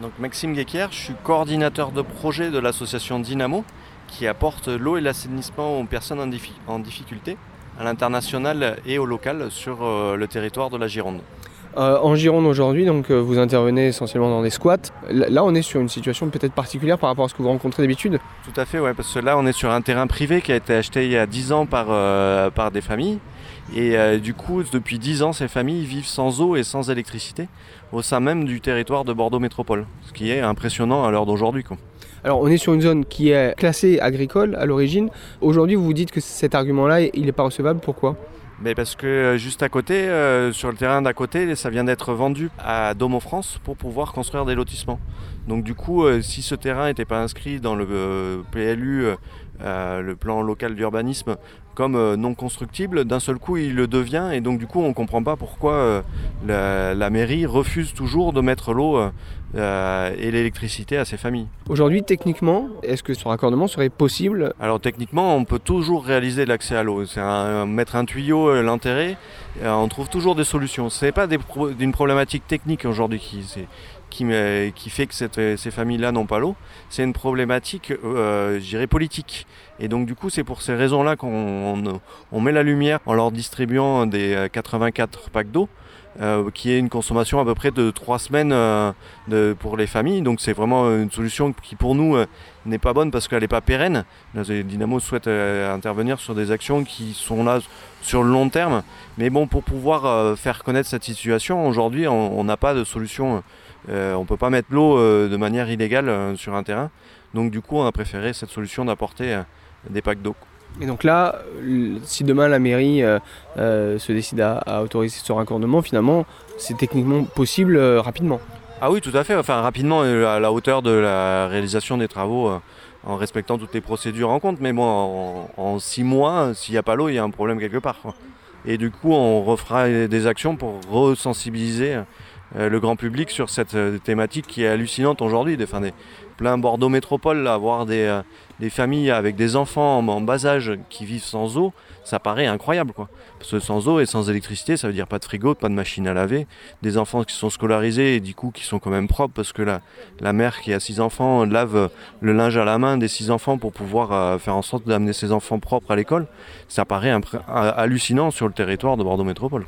Donc Maxime Guéquière, je suis coordinateur de projet de l'association Dynamo qui apporte l'eau et l'assainissement aux personnes en, difficulté à l'international et au local sur euh, le territoire de la Gironde. Euh, en Gironde aujourd'hui, donc euh, vous intervenez essentiellement dans des squats. Là, on est sur une situation peut-être particulière par rapport à ce que vous rencontrez d'habitude Tout à fait, ouais, parce que là, on est sur un terrain privé qui a été acheté il y a 10 ans par, par des familles. Et du coup, depuis 10 ans, ces familles vivent sans eau et sans électricité au sein même du territoire de Bordeaux Métropole, ce qui est impressionnant à l'heure d'aujourd'hui. Alors on est sur une zone qui est classée agricole à l'origine. Aujourd'hui vous vous dites que cet argument-là, il n'est pas recevable. Pourquoi? Mais parce que euh, juste à côté, euh, sur le terrain d'à côté, ça vient d'être vendu à Domo France pour pouvoir construire des lotissements. Donc du coup, euh, si ce terrain n'était pas inscrit dans le PLU, le plan local d'urbanisme, comme non constructible, d'un seul coup il le devient et donc du coup on ne comprend pas pourquoi la, mairie refuse toujours de mettre l'eau et l'électricité à ces familles. Aujourd'hui, techniquement, est-ce que ce raccordement serait possible? Alors techniquement, on peut toujours réaliser l'accès à l'eau. C'est mettre un tuyau, euh, l'enterrer, euh, on trouve toujours des solutions. Ce n'est pas d'une problématique technique aujourd'hui qui, fait que ces familles-là n'ont pas l'eau, c'est une problématique, euh, je dirais, politique. Et donc du coup, c'est pour ces raisons-là qu'on met la lumière en leur distribuant des 84 packs d'eau. Euh, qui est une consommation à peu près de 3 semaines euh, pour les familles. Donc c'est vraiment une solution qui pour nous euh, n'est pas bonne parce qu'elle n'est pas pérenne. Dynamo souhaite intervenir sur des actions qui sont là sur le long terme. Mais bon, pour pouvoir faire connaître cette situation, aujourd'hui on n'a pas de solution. On ne peut pas mettre l'eau de manière illégale sur un terrain. Donc du coup on a préféré cette solution d'apporter des packs d'eau. Et donc là, si demain la mairie euh, euh, se décide à, autoriser ce raccordement, finalement, c'est techniquement possible euh, rapidement. Ah oui, tout à fait. Enfin, rapidement, à la hauteur de la réalisation des travaux, en respectant toutes les procédures en compte. Mais bon, en, six mois, s'il n'y a pas l'eau, il y a un problème quelque part. Et du coup, on refera des actions pour resensibiliser le grand public sur cette thématique qui est hallucinante aujourd'hui. Des, plein Bordeaux métropole, là, voir des, des familles avec des enfants en, bas âge qui vivent sans eau, ça paraît incroyable. Parce que sans eau et sans électricité, ça veut dire pas de frigo, pas de machine à laver, des enfants qui sont scolarisés et du coup qui sont quand même propres parce que la, la mère qui a six enfants lave le linge à la main des six enfants pour pouvoir euh, faire en sorte d'amener ses enfants propres à l'école. Ça paraît hallucinant sur le territoire de Bordeaux Métropole.